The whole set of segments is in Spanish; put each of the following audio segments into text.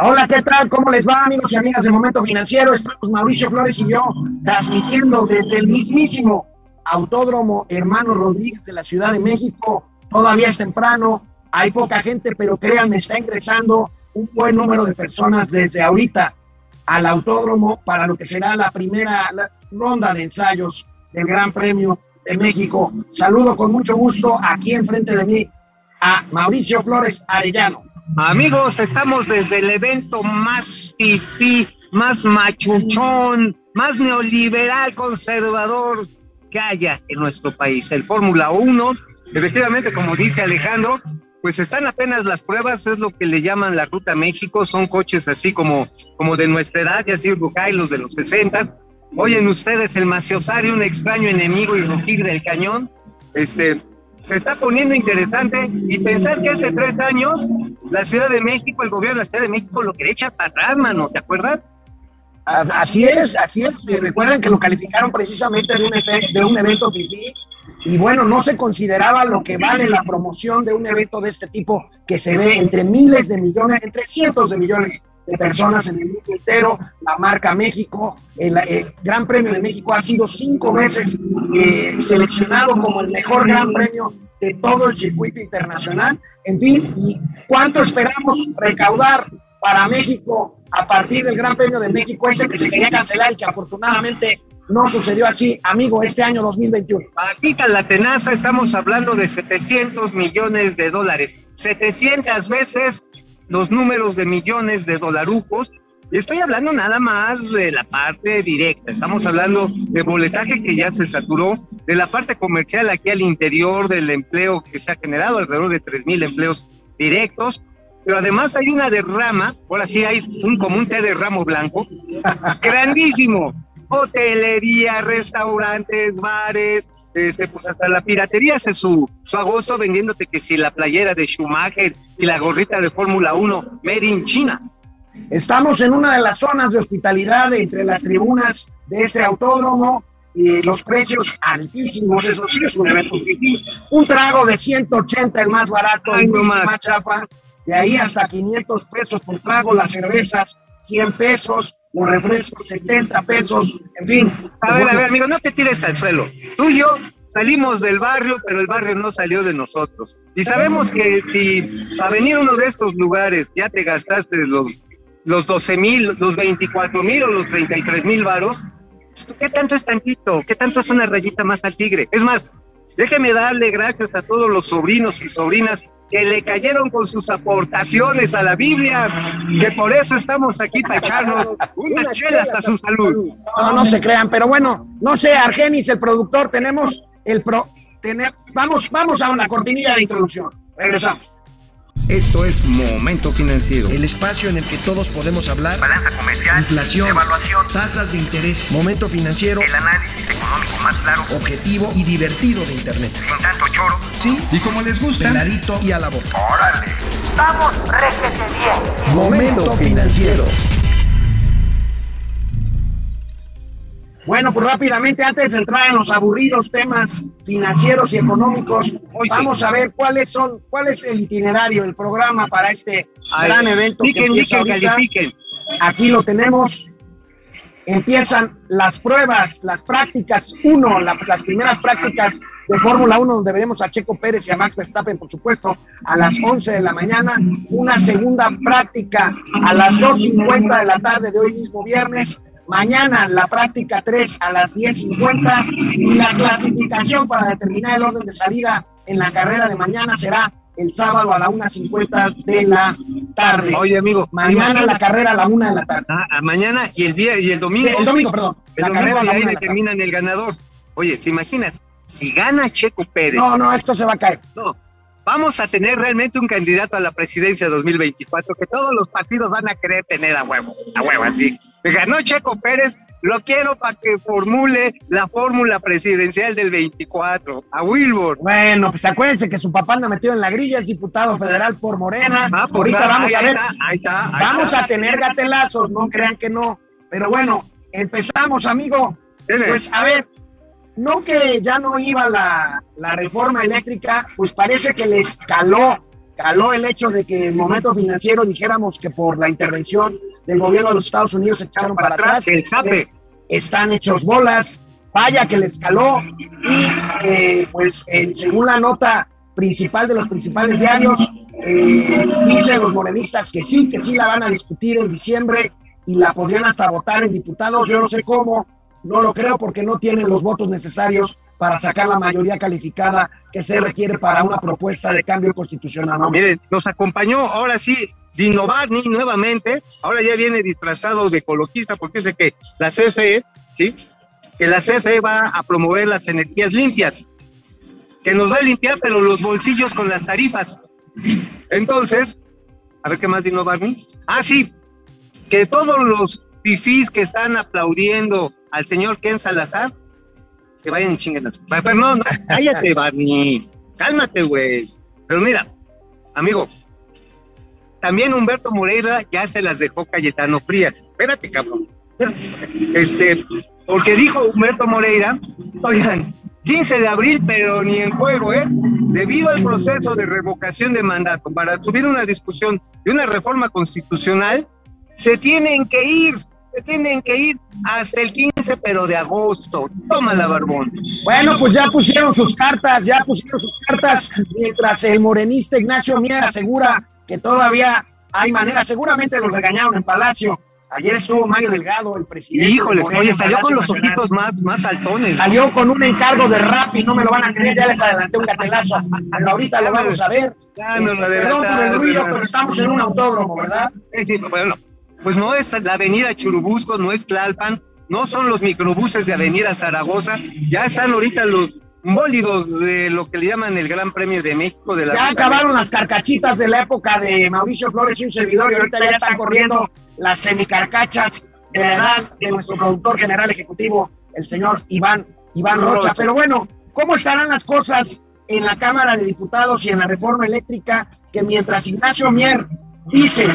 Hola, ¿qué tal? ¿Cómo les va, amigos y amigas del Momento Financiero? Estamos Mauricio Flores y yo transmitiendo desde el mismísimo Autódromo Hermano Rodríguez de la Ciudad de México. Todavía es temprano, hay poca gente, pero créanme, está ingresando un buen número de personas desde ahorita al autódromo para lo que será la primera ronda de ensayos del Gran Premio de México. Saludo con mucho gusto aquí enfrente de mí a Mauricio Flores Arellano. Amigos, estamos desde el evento más fifí, más machuchón, más neoliberal, conservador que haya en nuestro país, el Fórmula 1. Efectivamente, como dice Alejandro, pues están apenas las pruebas, es lo que le llaman la Ruta México, son coches así como, como de nuestra edad, ya así los de los 60. Oyen ustedes el maciosario, un extraño enemigo y rugir del cañón. Este, se está poniendo interesante y pensar que hace tres años la Ciudad de México, el gobierno de la Ciudad de México lo quería echar para atrás, mano, ¿te acuerdas? Así es, así es. Recuerden que lo calificaron precisamente de un, de un evento FIFI y bueno, no se consideraba lo que vale la promoción de un evento de este tipo que se ve entre miles de millones, entre cientos de millones de personas en el mundo entero. La marca México, el, Gran Premio de México ha sido cinco veces eh, seleccionado como el mejor Gran Premio de todo el circuito internacional. En fin, ¿y cuánto esperamos recaudar para México a partir del Gran Premio de México, ese que se quería cancelar y que afortunadamente no sucedió así, amigo, este año 2021. Aquí en la tenaza estamos hablando de 700 millones de dólares, 700 veces los números de millones de dolarucos. Y estoy hablando nada más de la parte directa, estamos hablando de boletaje que ya se saturó, de la parte comercial aquí al interior del empleo que se ha generado, alrededor de 3 mil empleos directos, pero además hay una derrama, ahora sí hay un como un té de ramo blanco, grandísimo, hotelería, restaurantes, bares, este, pues hasta la piratería hace su, su agosto vendiéndote que si la playera de Schumacher y la gorrita de Fórmula 1 made in China. Estamos en una de las zonas de hospitalidad entre las tribunas de este autódromo y los precios altísimos, eso sí es un evento Un trago de 180 el más barato, el más chafa, de ahí hasta 500 pesos por trago, las cervezas 100 pesos, los refrescos 70 pesos, en fin. A ver, a ver, amigo, no te tires al suelo. Tú y yo salimos del barrio, pero el barrio no salió de nosotros. Y sabemos que si a venir uno de estos lugares ya te gastaste los, los 12 mil, los 24 mil o los 33 mil varos, pues, ¿qué tanto es tantito? ¿Qué tanto es una rayita más al tigre? Es más, déjeme darle gracias a todos los sobrinos y sobrinas que le cayeron con sus aportaciones a la Biblia, que por eso estamos aquí para echarnos unas chelas a su salud. No, no se crean, pero bueno, no sé, Argenis, el productor, tenemos el pro, tener, vamos, vamos a una cortinilla de introducción. Regresamos. Esto es Momento Financiero. El espacio en el que todos podemos hablar. Balanza comercial. Inflación. Evaluación. Tasas de interés. Momento Financiero. El análisis económico más claro. Objetivo y divertido de Internet. Sin tanto choro. Sí. Y como les gusta. Peladito y a la boca. Órale. Vamos, réjete bien. Momento Financiero. Bueno, pues rápidamente, antes de entrar en los aburridos temas financieros y económicos, vamos a ver cuáles son, cuál es el itinerario, el programa para este gran evento que empieza ahorita. Aquí lo tenemos. Empiezan las pruebas, las prácticas uno, las primeras prácticas de Fórmula 1, donde veremos a Checo Pérez y a Max Verstappen, por supuesto, a las 11 de la mañana. Una segunda práctica a las 2.50 de la tarde de hoy mismo viernes Mañana la práctica 3 a las 10.50 y la clasificación para determinar el orden de salida en la carrera de mañana será el sábado a la 1.50 de la tarde. Oye, amigo. Mañana la carrera a la 1 de la tarde. Ah, mañana y el día y el domingo. El domingo, perdón. la carrera a la 1 de la determinan el ganador. Oye, ¿te imaginas? Si gana Checo Pérez. No, no, esto se va a caer. No, vamos a tener realmente un candidato a la presidencia 2024 que todos los partidos van a querer tener a huevo, a huevo, así. Ganó Checo Pérez, lo quiero para que formule la fórmula presidencial del 24, a Wilbur. Bueno, pues acuérdense que su papá anda metido en la grilla, es diputado federal por Morena. Ah, pues Ahorita vamos a ver. Ahí está, vamos a tener gatelazos, no crean que no. Pero bueno, empezamos, amigo. Pues a ver, no que ya no iba la, reforma eléctrica, pues parece que le escaló caló el hecho de que en el momento financiero dijéramos que por la intervención del gobierno de los Estados Unidos se echaron para, atrás. están hechos bolas, vaya que les caló y eh, pues según la nota principal de los principales diarios, eh, dicen los morenistas que sí, que sí la van a discutir en diciembre y la podrían hasta votar en diputados. Yo no sé cómo, no lo creo porque no tienen los votos necesarios para sacar la mayoría calificada que se requiere para una propuesta de cambio constitucional. Miren, nos acompañó ahora sí Dino Barney nuevamente, ahora ya viene disfrazado de ecologista porque dice que la CFE, ¿sí? Que la CFE va a promover las energías limpias, que nos va a limpiar pero los bolsillos con las tarifas. Entonces, a ver qué más Dino Barney. Ah, sí, que todos los fifís que están aplaudiendo al señor Ken Salazar que vayan y chinguen. Pero no, no, cállate, Barney. Cálmate, güey. Pero mira, amigo, también Humberto Moreira ya se las dejó Cayetano Frías. Espérate, cabrón. Este, porque dijo Humberto Moreira, oigan, 15 de abril, pero ni en juego, ¿eh? Debido al proceso de revocación de mandato para subir una discusión de una reforma constitucional, se tienen que ir tienen que ir hasta el 15, pero de agosto. Tómala, Barbón. Bueno, pues ya pusieron sus cartas, ya pusieron sus cartas, mientras el morenista Ignacio Mier asegura que todavía hay manera, seguramente los regañaron en Palacio. Ayer estuvo Mario Delgado, el presidente. Híjole, oye, salió con los ojitos más, más altones. Salió con un encargo de rap y no me lo van a creer, ya les adelanté un gatelazo. Pero ahorita lo vamos a ver. Este, perdón por el ruido, pero estamos en un autódromo, ¿verdad? Sí, bueno, pues no es la avenida Churubusco, no es Tlalpan, no son los microbuses de avenida Zaragoza, ya están ahorita los bólidos de lo que le llaman el Gran Premio de México. De la ya acabaron las carcachitas de la época de Mauricio Flores y un servidor y ahorita ya están corriendo las semicarcachas de la edad de nuestro productor general ejecutivo, el señor Iván, Iván Rocha. Pero bueno, ¿cómo estarán las cosas en la Cámara de Diputados y en la reforma eléctrica que mientras Ignacio Mier dice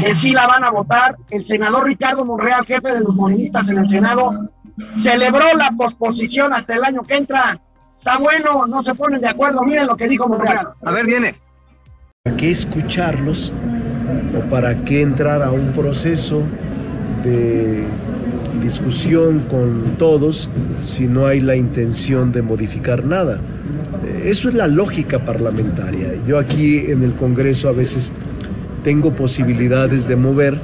que sí la van a votar. El senador Ricardo Monreal, jefe de los morenistas en el Senado, celebró la posposición hasta el año que entra. Está bueno, no se ponen de acuerdo. Miren lo que dijo Monreal. A ver, viene. ¿Para qué escucharlos o para qué entrar a un proceso de discusión con todos si no hay la intención de modificar nada? Eso es la lógica parlamentaria. Yo aquí en el Congreso a veces tengo posibilidades de mover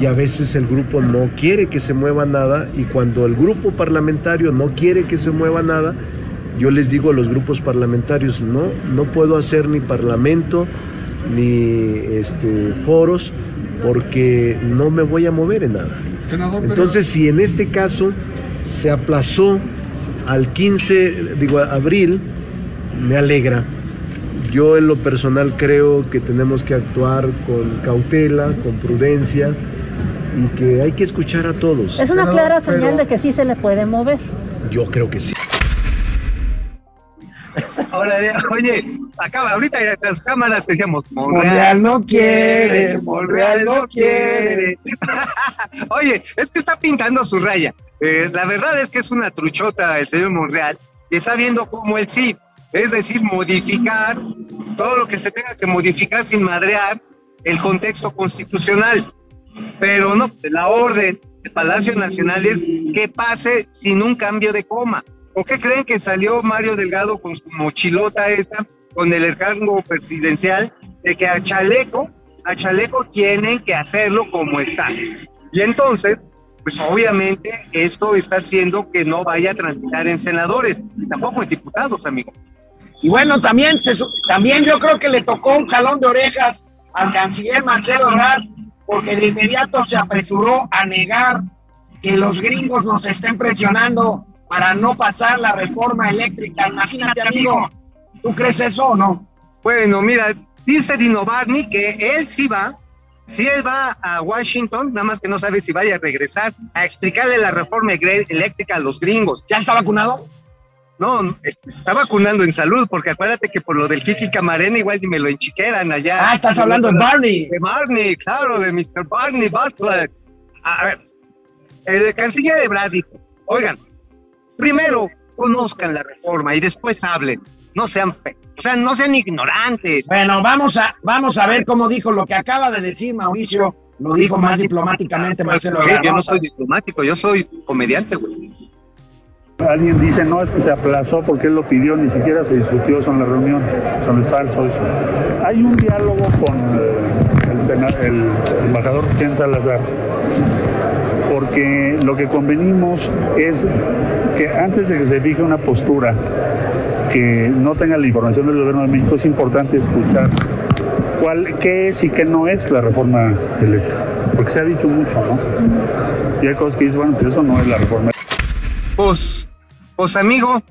y a veces el grupo no quiere que se mueva nada y cuando el grupo parlamentario no quiere que se mueva nada, yo les digo a los grupos parlamentarios, no, no puedo hacer ni parlamento ni este, foros porque no me voy a mover en nada. Entonces, si en este caso se aplazó al 15, digo, abril, me alegra, yo en lo personal creo que tenemos que actuar con cautela, con prudencia y que hay que escuchar a todos. Es una clara señal de que sí se le puede mover. Yo creo que sí. Ahora, oye, acaba, ahorita las cámaras decíamos, Monreal, no quiere, Monreal no quiere. oye, es que está pintando su raya. Eh, la verdad es que es una truchota el señor Monreal y está viendo cómo él sí es decir, modificar todo lo que se tenga que modificar sin madrear el contexto constitucional. Pero no, la orden del Palacio Nacional es que pase sin un cambio de coma. ¿O qué creen que salió Mario Delgado con su mochilota esta, con el encargo presidencial, de que a Chaleco, a Chaleco tienen que hacerlo como está? Y entonces, pues obviamente esto está haciendo que no vaya a transitar en senadores, tampoco en diputados, amigo. Y bueno, también, se, también yo creo que le tocó un jalón de orejas al canciller Marcelo Ebrard, porque de inmediato se apresuró a negar que los gringos nos estén presionando para no pasar la reforma eléctrica. Imagínate, amigo, ¿tú crees eso o no? Bueno, mira, dice Dino Barney que él sí va, si él va a Washington, nada más que no sabe si vaya a regresar a explicarle la reforma eléctrica a los gringos. ¿Ya está vacunado? No, está vacunando en salud, porque acuérdate que por lo del Kiki Camarena igual ni me lo enchiqueran allá. Ah, estás hablando de Barney. De Barney, claro, de Mr. Barney Butler. A ver, el canciller de Brad dijo, oigan, primero conozcan la reforma y después hablen. no sean, fe- o sea, no sean ignorantes. Bueno, vamos a, vamos a ver cómo dijo lo que acaba de decir Mauricio. Lo dijo más diplomáticamente Marcelo Ebrard. yo no soy diplomático, yo soy comediante, güey. Alguien dice, no, es que se aplazó porque él lo pidió, ni siquiera se discutió eso la reunión. Son es falso. Hay un diálogo con eh, el embajador Ken Salazar, porque lo que convenimos es que antes de que se fije una postura que no tenga la información del gobierno de México, es importante escuchar cuál, qué es y qué no es la reforma eléctrica. Porque se ha dicho mucho, ¿no? Y hay cosas que dicen, bueno, pues eso no es la reforma Pues, pues amigo,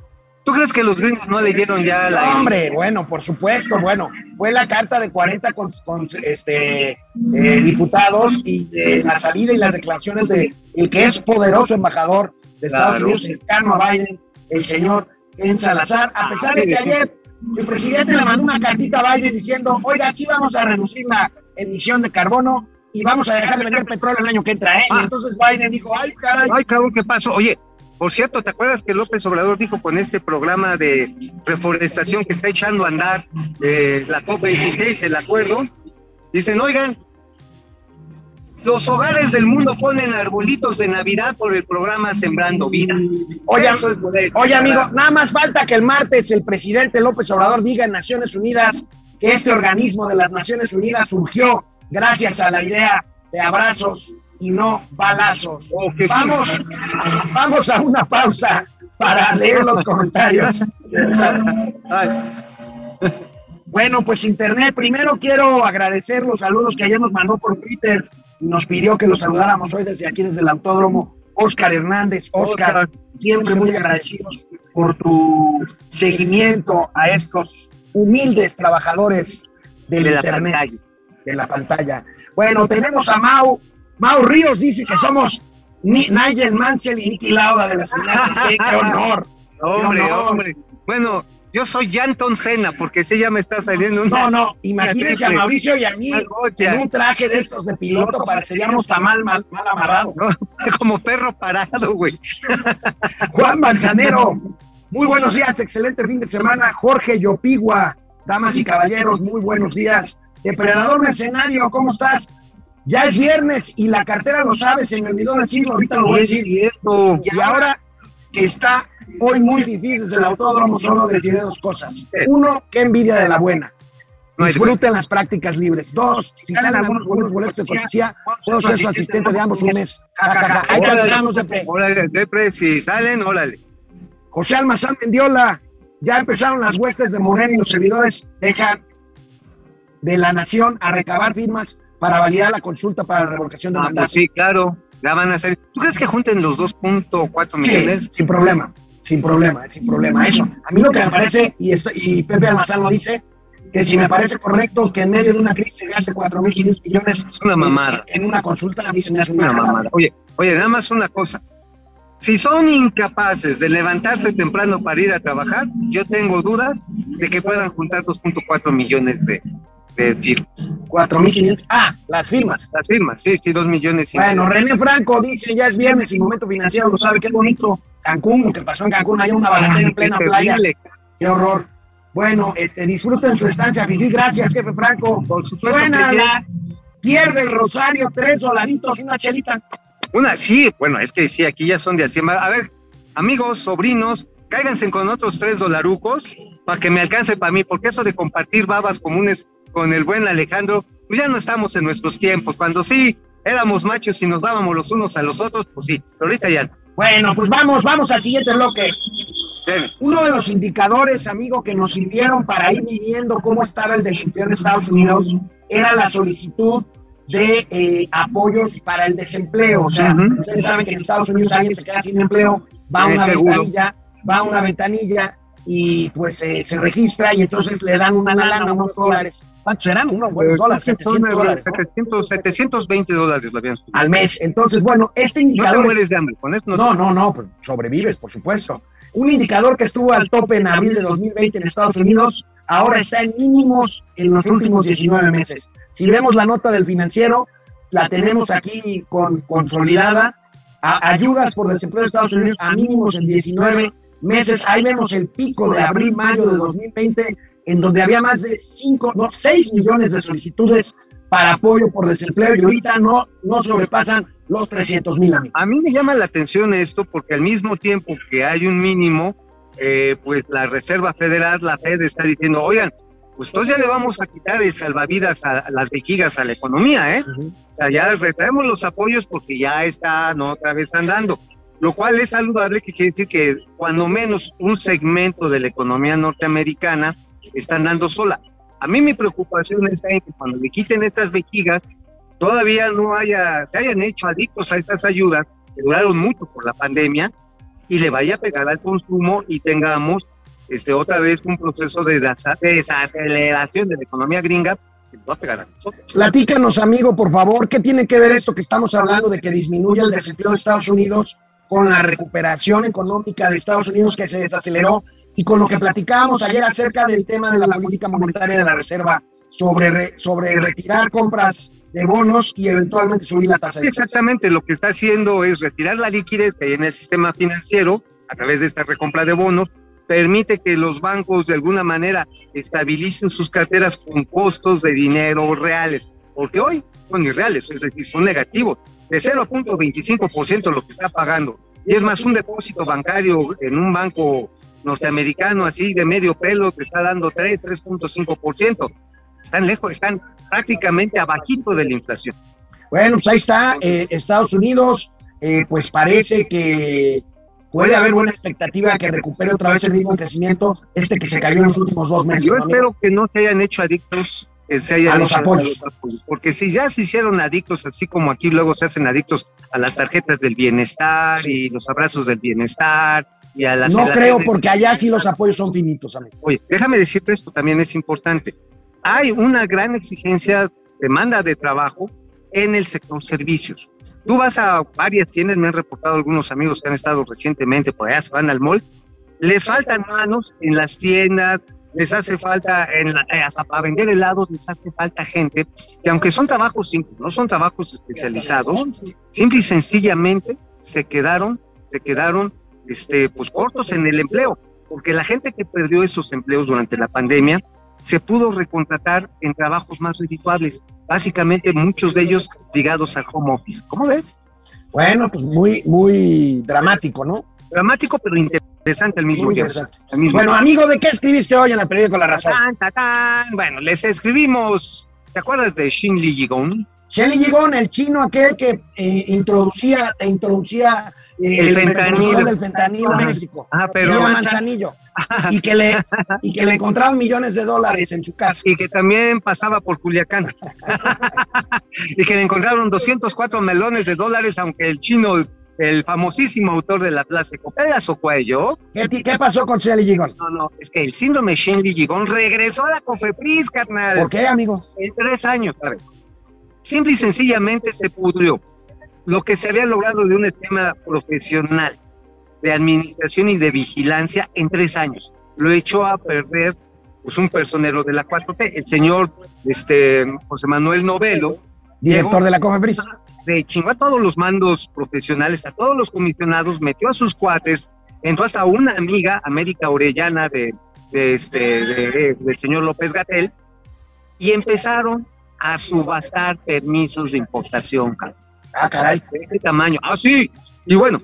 ¿tú crees que los gringos no leyeron ya la... Hombre, bueno, por supuesto, bueno, fue la carta de 40 con, con, este, eh, diputados y de la salida y las declaraciones de el que es poderoso embajador de Estados Claro. Unidos, cercano a Biden, el señor Ken Salazar, a pesar de que ayer el presidente le mandó una cartita a Biden diciendo, oiga, sí vamos a reducir la emisión de carbono y vamos a dejar de vender petróleo el año que entra, ¿eh? Y Ah. entonces Biden dijo, ay, caray, Ay, cabrón, ¿qué pasó? Oye, por cierto, ¿te acuerdas que López Obrador dijo con este programa de reforestación que está echando a andar eh, la COP26, el acuerdo? Dicen, oigan, los hogares del mundo ponen arbolitos de Navidad por el programa Sembrando Vida. Oye, Eso es modesto, Oye, amigo, nada más falta que el martes el presidente López Obrador diga en Naciones Unidas que este organismo de las Naciones Unidas surgió gracias a la idea de abrazos y no balazos. Oh, sí. Vamos, vamos a una pausa para leer los comentarios. Bueno, pues Internet, primero quiero agradecer los saludos que ayer nos mandó por Twitter y nos pidió que los saludáramos hoy desde aquí, desde el autódromo. Oscar Hernández, Oscar, siempre muy agradecidos por tu seguimiento a estos humildes trabajadores del De Internet, de la pantalla. Bueno, tenemos a Mau. Mau Ríos dice que somos Ni- Nigel Mansell y Nicky Lauda de las finanzas. ¡Qué, qué honor! hombre, hombre. Bueno, yo soy Janton Cena, porque ese ya me está saliendo una... No, no, imagínense a Mauricio y a mí en un traje de estos de piloto, pareceríamos tamal mal, mal amarrado. No, como perro parado, güey. Juan Manzanero, muy buenos días, excelente fin de semana. Jorge Yopigua, damas y caballeros, muy buenos días. Depredador Mercenario, ¿cómo estás? Ya es viernes y la cartera lo sabe, se me olvidó decirlo, ahorita lo voy a decir. Y ahora que está hoy muy difícil desde el autódromo, solo diré dos cosas. Uno, qué envidia de la buena. Hay Disfruten las prácticas libres. Dos, si salen algunos buenos boletos de cortesía, puedo ser su asistente de ambos un mes. Ahí te avisamos de pre. Órale, Depre, si salen, órale. José Almazán Mendiola, ya empezaron las huestes de Morena y los servidores dejan de la nación a recabar firmas para validar la consulta para la revocación de Ah, mandato. pues sí, claro. Ya van a ser. ¿Tú crees que junten los 2.4 Sí, millones? sin problema, sin problema, sin problema. Eso, a mí lo que me parece, y, esto, y Pepe Almazán lo dice, que si me parece correcto que en medio de una crisis se gaste 4.500 millones Es una mamada. en, en una consulta, a mí se me hace Una una mamada. mamada. Oye, oye, nada más una cosa. Si son incapaces de levantarse temprano para ir a trabajar, yo tengo dudas de que puedan juntar 2.4 millones de, de firmas. 4.500, ah, las firmas. Las firmas, sí, sí, 2 millones. y Bueno. René Franco dice, ya es viernes y momento financiero, lo sabe, qué bonito. Cancún, lo que pasó en Cancún, hay una balacera en plena Qué playa. Qué horror. Bueno, este, disfruten su estancia, Fifi. Gracias, jefe Franco. Suena la pierde el Rosario, tres dolaritos, una chelita. Una, sí, bueno, es que sí, aquí ya son de así. A ver, amigos, sobrinos, cáiganse con otros tres dolarucos para que me alcance para mí, porque eso de compartir babas comunes con el buen Alejandro, pues ya no estamos en nuestros tiempos. Cuando sí éramos machos y nos dábamos los unos a los otros, pues sí, pero ahorita ya. no. Bueno, pues vamos, vamos al siguiente bloque. Ven. Uno de los indicadores, amigo, que nos sirvieron para ir midiendo cómo estaba el desempleo en Estados Unidos era la solicitud de eh, apoyos para el desempleo. O sea, Ujú. ustedes saben que en Estados Unidos alguien se queda sin empleo, va a una ventanilla, va a una ventanilla y pues eh, se registra y entonces le dan una lana, unos dólares. ¿Cuántos eran? Unos buenos dólares, Son 700 dólares ¿no? 700, 720 dólares lo habían subido. al mes. Entonces, bueno, este No te indicador es mueres de hambre, con eso no, no, no, no, pues sobrevives, por supuesto. Un indicador que estuvo al tope en abril de 2020 en Estados Unidos, ahora está en mínimos en los últimos 19 meses. Si vemos la nota del financiero, la tenemos aquí con, consolidada. A- ayudas por desempleo de Estados Unidos a mínimos en 19 meses. Ahí vemos el pico de abril, mayo de 2020, en donde había más de 5, no, 6 millones de solicitudes para apoyo por desempleo y ahorita no, no sobrepasan los 300 mil. A mí me llama la atención esto porque al mismo tiempo que hay un mínimo, eh, pues la Reserva Federal, la Fed está diciendo, oigan, pues entonces ya le vamos a quitar el salvavidas a, las vejigas a la economía, ¿eh? O sea, ya retraemos los apoyos porque ya está ¿no? otra vez andando, lo cual es saludable, que quiere decir que cuando menos un segmento de la economía norteamericana está andando sola. A mí mi preocupación es que cuando le quiten estas vejigas, todavía no haya, se hayan hecho adictos a estas ayudas, que duraron mucho por la pandemia, y le vaya a pegar al consumo y tengamos este, otra vez un proceso de desaceleración de la economía gringa que va a pegar a nosotros. Platícanos, amigo, por favor, ¿qué tiene que ver esto que estamos hablando de que disminuye el desempleo de Estados Unidos con la recuperación económica de Estados Unidos que se desaceleró y con lo que platicábamos ayer acerca del tema de la política monetaria de la Reserva sobre, sobre retirar compras de bonos y eventualmente subir la tasa de Exactamente, lo que está haciendo es retirar la liquidez que hay en el sistema financiero a través de esta recompra de bonos, permite que los bancos de alguna manera estabilicen sus carteras con costos de dinero reales, porque hoy son irreales, es decir, son negativos, de 0.25% lo que está pagando. Y es más, un depósito bancario en un banco norteamericano así de medio pelo te está dando 3, 3.5%. Están lejos, están prácticamente abajito de la inflación. Bueno, pues ahí está, eh, Estados Unidos, eh, pues parece que puede haber buena expectativa de que recupere otra vez el de crecimiento, este que se cayó en los últimos dos meses. Yo espero que no se hayan hecho adictos se hayan a, los apoyos. Porque si ya se hicieron adictos, así como aquí luego se hacen adictos a las tarjetas del bienestar y los abrazos del bienestar y a las... No creo, porque allá sí los apoyos son finitos, amigo. Oye, déjame decirte esto, también es importante hay una gran exigencia, demanda de trabajo en el sector servicios. Tú vas a varias tiendas, me han reportado algunos amigos que han estado recientemente por allá, se van al mall, les faltan manos en las tiendas, les hace falta, en eh, hasta para vender helados, les hace falta gente que aunque son trabajos simples, no son trabajos especializados, simple y sencillamente se quedaron, se quedaron este, pues cortos en el empleo, porque la gente que perdió esos empleos durante la pandemia se pudo recontratar en trabajos más redituables, básicamente muchos de ellos ligados al home office. ¿Cómo ves? Bueno, pues muy, muy dramático, ¿no? Dramático, pero interesante al mismo tiempo. bueno, amigo, ¿de qué escribiste hoy en el periódico La Razón? Bueno, les escribimos, ¿te acuerdas de Shin Li Jigong? Shin Li Jigong, el chino aquel que eh, introducía, introducía el, fentanilo. del fentanilo en México. Ah, pero Manzanillo. y que le y que le encontraban millones de dólares en su casa. Y que también pasaba por Culiacán. y que le encontraron 204 melones de dólares, aunque el chino, el famosísimo autor de la Plaza Copera su cuello. ¿Qué, ¿Qué, pasó con Shelly Gigón? No, no, es que el síndrome Shelly Gigón regresó a la Cofepris, carnal. ¿Por qué, amigo? En tres años, ¿sabes? Simple y sencillamente se pudrió lo que se había logrado de un esquema profesional de administración y de vigilancia en tres años. Lo echó a perder pues, un personero de la 4T, el señor este, José Manuel Novelo. Director de la COFEPRIS. De chingó a todos los mandos profesionales, a todos los comisionados, metió a sus cuates, entró hasta una amiga, América Orellana, de, este, del señor López Gatel, y empezaron a subastar permisos de importación, Ah, caray. De ese tamaño. Ah, sí. Y bueno,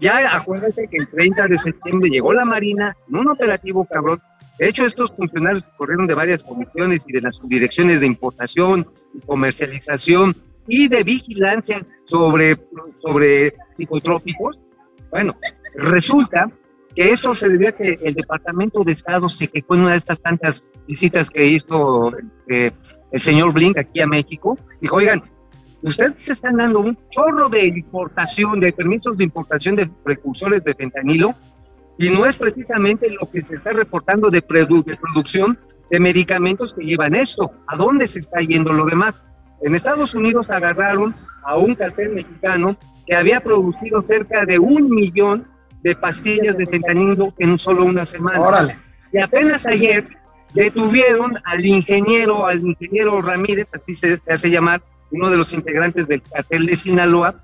ya acuérdense que el 30 de septiembre llegó la Marina en un operativo cabrón. De hecho, estos funcionarios corrieron de varias comisiones y de las subdirecciones de importación y comercialización y de vigilancia sobre, sobre psicotrópicos. Bueno, resulta que eso se debió a que el Departamento de Estado se quejó en una de estas tantas visitas que hizo eh, el señor Blink aquí a México. Dijo, oigan, ustedes se están dando un chorro de importación, de permisos de importación de precursores de fentanilo, y no es precisamente lo que se está reportando de, producción de medicamentos que llevan esto. ¿A dónde se está yendo lo demás? En Estados Unidos agarraron a un cartel mexicano que había producido cerca de un millón de pastillas de fentanilo en solo una semana. Órale. Y apenas ayer detuvieron al ingeniero, al ingeniero Ramírez, así se hace llamar, uno de los integrantes del cartel de Sinaloa,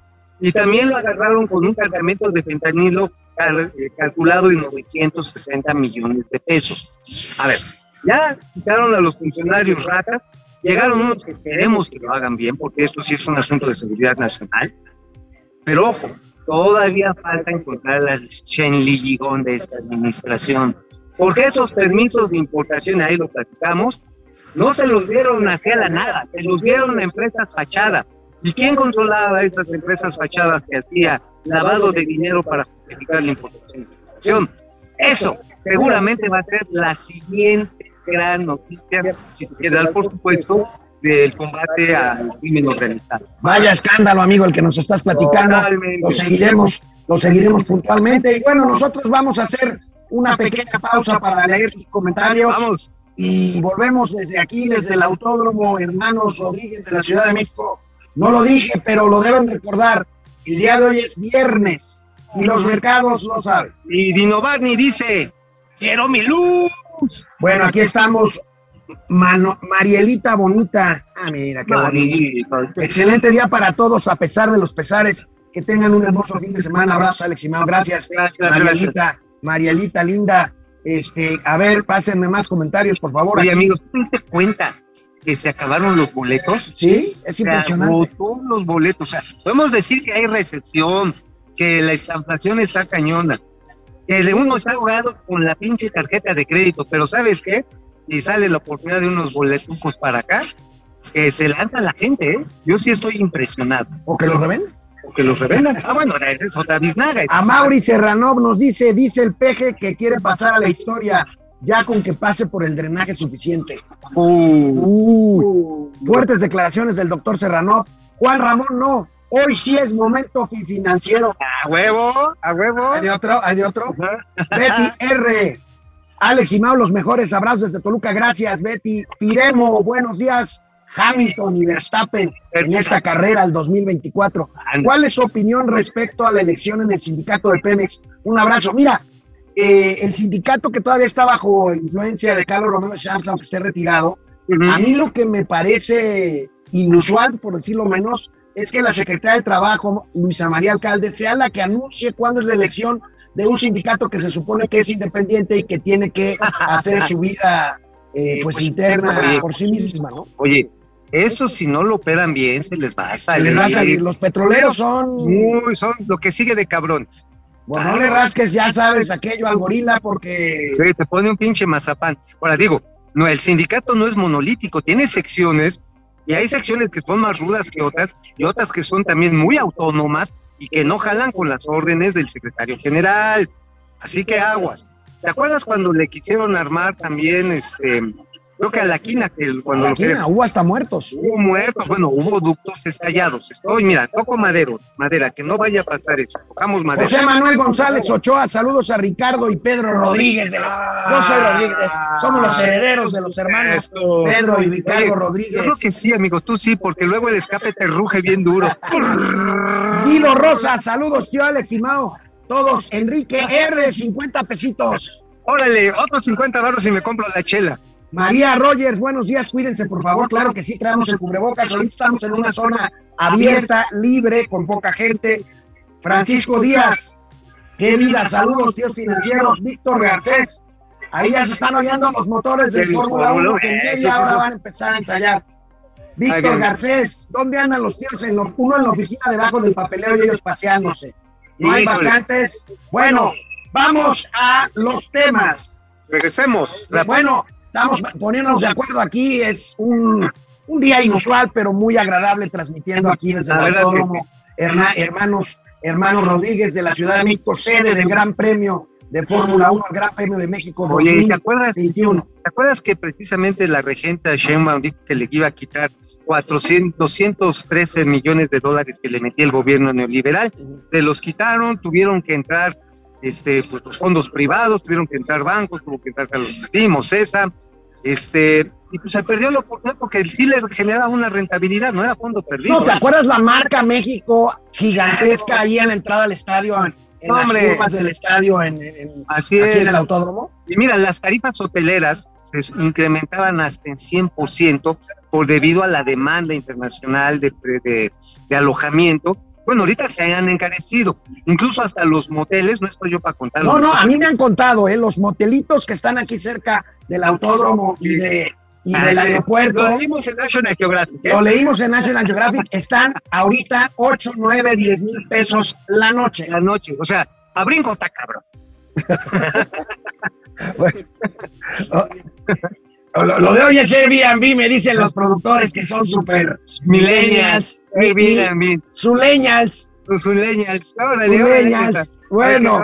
y también lo agarraron con un cargamento de fentanilo eh, calculado en 960 millones de pesos. A ver, ya quitaron a los funcionarios ratas, llegaron unos que queremos que lo hagan bien, porque esto sí es un asunto de seguridad nacional, pero ojo, todavía falta encontrar la Shen Li de esta administración, porque esos permisos de importación, ahí lo platicamos, no se los dieron hacia la nada, se los dieron a empresas fachadas. ¿Y quién controlaba estas empresas fachadas que hacía lavado de dinero para justificar la importación? Eso seguramente va a ser la siguiente gran noticia, quiere dar, por supuesto, del combate al crimen organizado. Vaya escándalo, amigo, el que nos estás platicando. Lo seguiremos, lo seguiremos puntualmente. Y bueno, nosotros vamos a hacer una pequeña pausa para leer sus comentarios. Vamos. Y volvemos desde aquí, desde el Autódromo Hermanos Rodríguez de la Ciudad de México. No lo dije, pero lo deben recordar. El día de hoy es viernes y los mercados lo saben. Y Dino Barney dice, quiero mi luz. Bueno, aquí estamos. Mano, Marielita Bonita. Ah, mira, qué bonito. Excelente día para todos, a pesar de los pesares. Que tengan un hermoso fin de semana. Abrazo, Alex y Mau. Gracias, Gracias, Marielita. gracias. Marielita linda. Este, a ver, pásenme más comentarios, por favor. Oye, aquí. amigos, ¿tú te cuenta que se acabaron los boletos? Sí, es Se impresionante. agotó los boletos. O sea, podemos decir que hay recepción, que la inflación está cañona, que de uno está ahogado con la pinche tarjeta de crédito, pero ¿sabes qué? Si sale la oportunidad de unos boletos para acá, que se lanza la gente, ¿eh? Yo sí estoy impresionado. O que los revenden. O que los revendan. Ah, bueno, es otra biznaga. A Mauri Serranov nos dice, dice el peje que quiere pasar a la historia ya con que pase por el drenaje suficiente. Uy, fuertes declaraciones del doctor Serranov. Juan Ramón, no. Hoy sí es momento fi- financiero. A huevo, a huevo. ¿Hay de otro? ¿Hay de otro? Betty R. Alex y Mau, los mejores abrazos desde Toluca. Gracias, Betty. Firemo, buenos días. Hamilton y Verstappen en esta carrera al 2024. ¿Cuál es su opinión respecto a la elección en el sindicato de Pemex? Un abrazo. Mira, eh, el sindicato que todavía está bajo influencia de Carlos Romero Champs, aunque esté retirado, a mí lo que me parece inusual, por decirlo menos, es que la secretaria de Trabajo, Luisa María Alcalde, sea la que anuncie cuándo es la elección de un sindicato que se supone que es independiente y que tiene que hacer su vida eh, pues, pues, interna oye. por sí misma, ¿no? Oye, esto si no lo operan bien, se les va a Se salir. les va a salir. Los petroleros son, Uy, son lo que sigue de cabrones. bueno, no le rasques, ya sabes, aquello al gorila porque Sí, te pone un pinche mazapán. Ahora digo, no, el sindicato no es monolítico, tiene secciones y hay secciones que son más rudas que otras y otras que son también muy autónomas y que no jalan con las órdenes del secretario general. Así que aguas. ¿Te acuerdas cuando le quisieron armar también, este, creo que a la quina, que cuando lo aquí querían- hubo hasta muertos. Hubo muertos, bueno, hubo ductos estallados. Estoy, mira, toco madero, madera, que no vaya a pasar eso. Tocamos madera. José Manuel González Ochoa, saludos a Ricardo y Pedro Rodríguez. De los- Yo soy Rodríguez, somos los herederos de los hermanos. Pedro y Ricardo Oye, Yo Rodríguez. creo que sí, amigo, tú sí, porque luego el escape te ruge bien duro. Guido Rosa, saludos, tío Alex y Mao. Todos, Enrique R, 50 pesitos. Órale, otros 50 baros y me compro la chela. María Rogers, buenos días, cuídense por favor. Claro que sí, traemos el cubrebocas. Ahorita estamos en una zona abierta, libre, con poca gente. Francisco Díaz, qué vida, saludos, tíos financieros. Víctor Garcés, ahí ya se están oyendo los motores del Fórmula 1 Fórmula que en media hora van a empezar a ensayar. Víctor. Garcés, ¿dónde andan los tíos? En los, uno en la oficina debajo del papeleo y ellos paseándose. No hay vacantes. Bueno, vamos a los temas. Regresemos. Bueno, estamos poniéndonos de acuerdo aquí. Es un, un día inusual, pero muy agradable transmitiendo aquí desde el Autódromo Herna- Hermanos, Hermanos Rodríguez de la Ciudad de México, sede del Gran Premio de Fórmula 1, el Gran Premio de México Oye, ¿te acuerdas, 2021. ¿te acuerdas que precisamente la regenta Sheinbaum dijo que le iba a quitar 400, 213 millones de dólares que le metía el gobierno neoliberal? Se los quitaron, tuvieron que entrar este, pues, los fondos privados, tuvieron que entrar bancos, tuvo que entrar Carlos Slim, César, este, y pues se perdió la oportunidad porque sí le generaba una rentabilidad, no era fondo perdido. No, ¿te acuerdas la marca México gigantesca ahí en la entrada al estadio, en, en No, las curvas del estadio, en, en- en- Así aquí es. en el autódromo? Y mira, las tarifas hoteleras se incrementaban hasta en 100% por debido a la demanda internacional de, de- de alojamiento. Bueno, ahorita se han encarecido, incluso hasta los moteles, no estoy yo para contar. No, no, a mí me han contado, ¿eh? Los motelitos que están aquí cerca del autódromo y de y Ah, del aeropuerto. Lo leímos en National Geographic. ¿eh? Lo leímos en National Geographic, están ahorita 8, 9, 10 mil pesos la noche. La noche, o sea, a brinco está cabrón. Lo, lo de hoy es Airbnb, me dicen los productores que son super millennials, Airbnb. Zuleñals, Zuleñals. Bueno,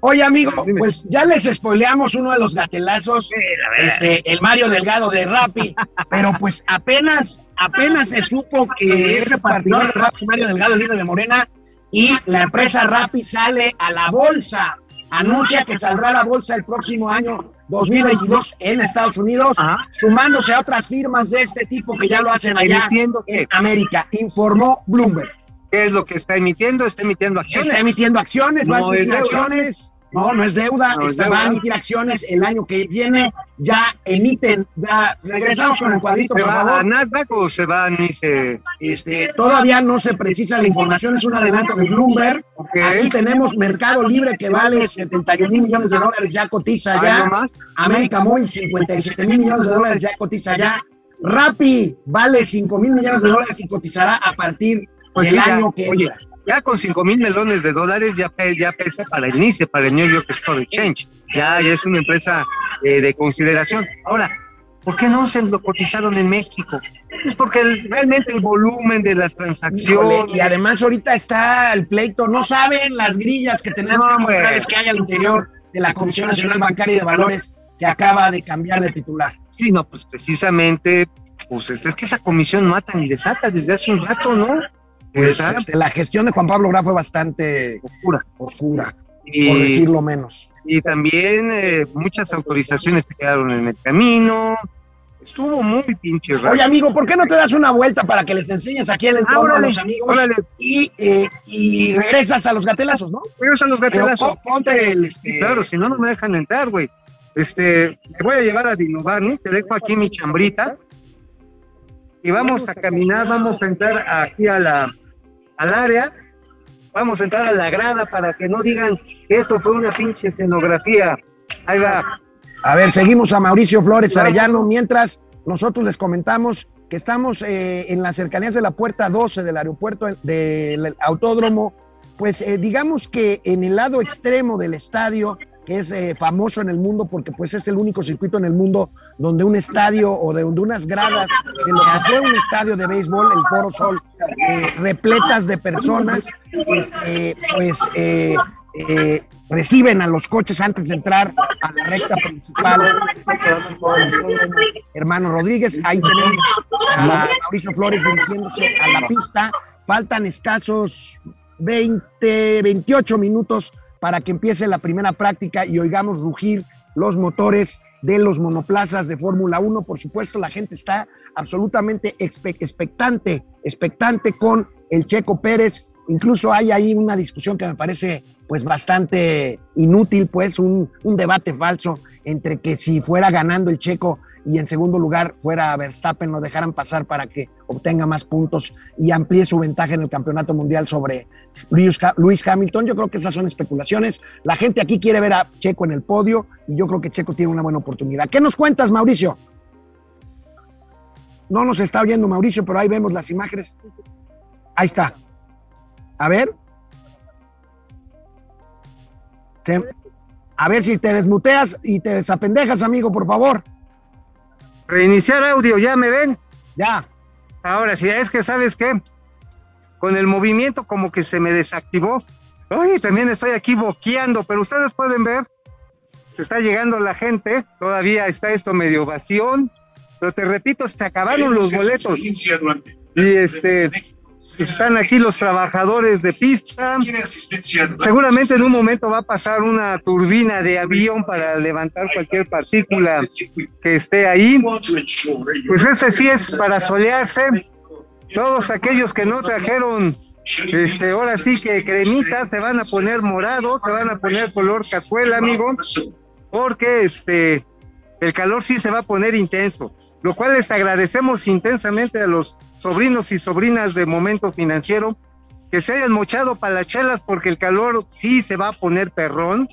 oye amigo, pues ya les spoileamos uno de los gatelazos, este, el Mario Delgado de Rappi, pero pues apenas, apenas se supo que ese partidor de Rappi, Mario Delgado, el líder de Morena, y la empresa Rappi sale a la bolsa, anuncia que saldrá a la bolsa el próximo año 2022 en Estados Unidos, Ajá. sumándose a otras firmas de este tipo que ya lo hacen allá Emitiendo en América, informó Bloomberg. ¿Qué es lo que está emitiendo? Está emitiendo acciones. Está emitiendo acciones, va a No emitir acciones. No, no es deuda, No es está- deuda. va a emitir acciones el año que viene, ya emiten, ya regresamos con el cuadrito, ¿Se por va a favor. Nasdaq o se va a Nice? Este, todavía no se precisa la información, es un adelanto de Bloomberg. Aquí tenemos Mercado Libre que vale 71 mil millones de dólares, ya cotiza ¿Algo ya. más? América Móvil 57 mil millones de dólares, ya cotiza ya. Rappi vale 5 mil millones de dólares y cotizará a partir Pues del sí, año que entra. Ya con 5 mil melones de dólares ya, ya pesa para el NICE, para el New York Stock Exchange. Ya, ya es una empresa eh, de consideración. Ahora, ¿por qué no se lo cotizaron en México? Es porque el- realmente el volumen de las transacciones... Híjole, y además ahorita está el pleito, no saben las grillas que tenemos No, que hay al interior de la Comisión Nacional Bancaria y de Valores que acaba de cambiar de titular. Sí, no, pues precisamente, pues es que esa comisión mata ni desata desde hace un rato, ¿no? Pues, este, la gestión de Juan Pablo Graf fue bastante oscura. oscura, por decirlo menos. y también eh, muchas autorizaciones se quedaron en el camino. Estuvo muy pinche raro. Oye, amigo, ¿por qué no te das una vuelta para que les enseñes aquí el entorno a los amigos órale. y, eh, y regresas a los gatelazos, ¿no? Regresa a los gatelazos. po- ponte el... Este, claro, si no, no me dejan entrar, güey. Este, te voy a llevar a Dino Barney, te dejo aquí mi chambrita. Y vamos a caminar, vamos a entrar aquí a la, al área. Vamos a entrar a la grada para que no digan que esto fue una pinche escenografía. Ahí va. A ver, seguimos a Mauricio Flores Arellano, mientras nosotros les comentamos que estamos eh, en las cercanías de la puerta 12 del aeropuerto del autódromo, pues eh, digamos que en el lado extremo del estadio, que es eh, famoso en el mundo porque pues es el único circuito en el mundo donde un estadio o de donde unas gradas de lo que fue un estadio de béisbol, el Foro Sol, eh, repletas de personas, este, pues eh, eh, reciben a los coches antes de entrar a la recta principal. Hermano Rodríguez, ahí tenemos a Mauricio Flores dirigiéndose a la pista. Faltan escasos 20, 28 minutos para que empiece la primera práctica y oigamos rugir los motores de los monoplazas de Fórmula 1. Por supuesto, la gente está absolutamente expe- expectante, expectante con el Checo Pérez. Incluso hay ahí una discusión que me parece pues bastante inútil, pues un debate falso entre que si fuera ganando el Checo y en segundo lugar fuera Verstappen, lo dejaran pasar para que obtenga más puntos y amplíe su ventaja en el campeonato mundial sobre Lewis Hamilton. Yo creo que esas son especulaciones. La gente aquí quiere ver a Checo en el podio y yo creo que Checo tiene una buena oportunidad. ¿Qué nos cuentas, Mauricio? No nos está oyendo Mauricio, pero ahí vemos las imágenes. Ahí está. A ver. A ver si te desmuteas y te desapendejas, amigo, por favor. Reiniciar audio, ¿ya me ven? Ya. Ahora sí, es que sabes qué, con el movimiento como que se me desactivó. Oye, también estoy aquí boqueando, pero ustedes pueden ver, se está llegando la gente, todavía está esto medio vacío, pero te repito, se acabaron los boletos. Y este, están aquí los trabajadores de pista. Seguramente en un momento va a pasar una turbina de avión para levantar cualquier partícula que esté ahí. Pues este sí es para solearse. Todos aquellos que no trajeron, este, ahora sí que cremita, se van a poner morados, se van a poner color cazuela, amigo, porque este, el calor sí se va a poner intenso, lo cual les agradecemos intensamente a los sobrinos y sobrinas de Momento Financiero, que se hayan mochado para las chelas porque el calor sí se va a poner perrón.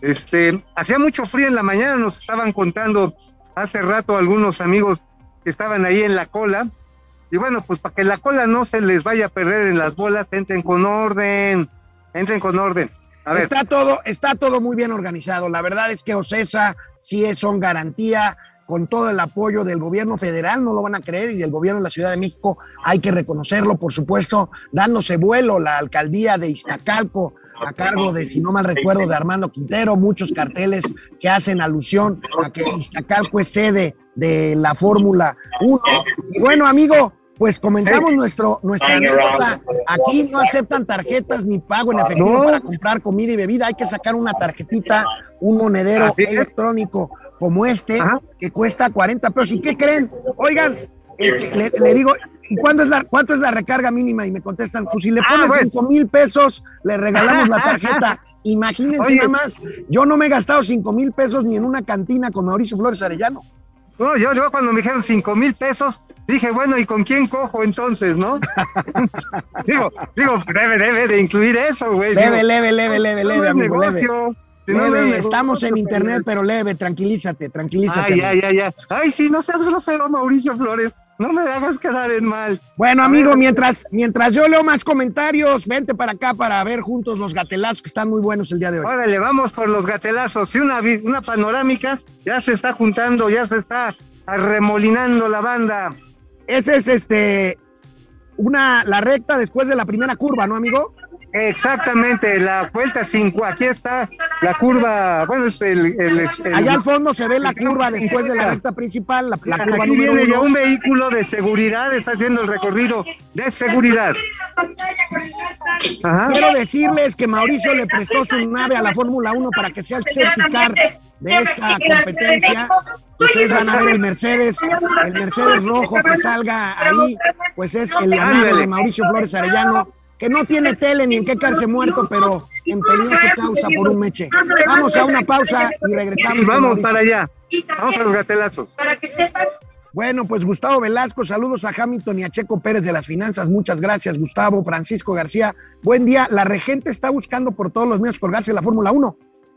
Este, hacía mucho frío en la mañana, nos estaban contando hace rato algunos amigos que estaban ahí en la cola. Y bueno, pues para que la cola no se les vaya a perder en las bolas, entren con orden, entren con orden. Está todo, está todo muy bien organizado. La verdad es que Ocesa sí es son garantía con todo el apoyo del gobierno federal, no lo van a creer, y del gobierno de la Ciudad de México, hay que reconocerlo, por supuesto, dándose vuelo la alcaldía de Iztacalco a cargo de, si no mal recuerdo, de Armando Quintero, muchos carteles que hacen alusión a que Iztacalco es sede de la Fórmula 1. Y bueno, amigo, pues comentamos nuestro, nuestra anécdota. Aquí no aceptan tarjetas ni pago en efectivo para comprar comida y bebida. Hay que sacar una tarjetita, un monedero electrónico como este, que cuesta 40 pesos. ¿Y qué creen? Oigan, este, le, digo, ¿y cuándo es la, cuánto es la recarga mínima? Y me contestan, pues si le ah, pones 5 mil pesos, le regalamos la tarjeta. Imagínense nada más, yo no me he gastado 5 mil pesos ni en una cantina con Mauricio Flores Arellano. No, yo, yo cuando me dijeron 5 mil pesos, Dije, bueno, ¿y con quién cojo entonces, no? digo, digo, debe, debe de incluir eso, güey. Leve, leve, leve, leve, leve, amigo, leve. Leve, estamos en internet, pero leve, tranquilízate, tranquilízate. Ay, ay, ay, ay. Ay, sí, no seas grosero, Mauricio Flores. No me hagas quedar en mal. Bueno, amigo, mientras, mientras yo leo más comentarios, vente para acá para ver juntos los gatelazos que están muy buenos el día de hoy. Órale, vamos por los gatelazos. Sí, una, una panorámica ya se está juntando, ya se está arremolinando la banda. Ese es este una la recta después de la primera curva, ¿no, amigo? Exactamente, la vuelta 5, aquí está la curva, bueno, es el, Allá al fondo se ve la curva después de la recta principal, la, curva aquí viene ya un vehículo de seguridad, está haciendo el recorrido de seguridad. Quiero decirles que Mauricio le prestó su nave a la Fórmula 1 para que sea el certificar de esta competencia. Ustedes van a ver el Mercedes, el Mercedes rojo que salga ahí, pues es el nave de Mauricio Flores Arellano que no tiene tele ni en qué caerse muerto, pero empeñó su causa por un meche. Vamos a una pausa y regresamos. vamos para allá. Vamos a los gatelazos. Bueno, pues Gustavo Velasco, saludos a Hamilton y a Checo Pérez de las Finanzas. Muchas gracias, Gustavo. Francisco García, buen día. La regente está buscando por todos los medios colgarse la Fórmula 1.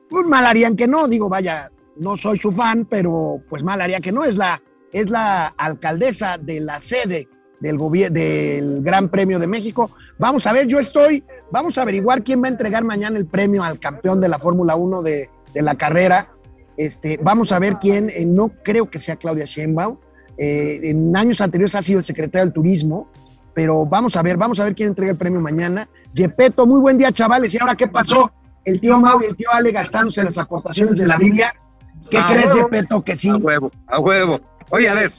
Pues mal harían que no, digo, vaya, no soy su fan, pero pues mal haría que no. Es la, es la alcaldesa de la sede del, del Gran Premio de México. Vamos a ver, yo estoy, vamos a averiguar quién va a entregar mañana el premio al campeón de la Fórmula 1 de, la carrera. Este, vamos a ver quién, eh, no creo que sea Claudia Sheinbaum. Eh, en años anteriores ha sido el secretario del Turismo, pero vamos a ver, vamos a ver quién entrega el premio mañana. Yepeto, muy buen día, chavales. ¿Y ahora qué pasó? El tío Mau y el tío Ale gastándose las aportaciones de la Biblia. ¿Qué crees, Yepeto, que sí? A huevo, a huevo. Oye, a ver,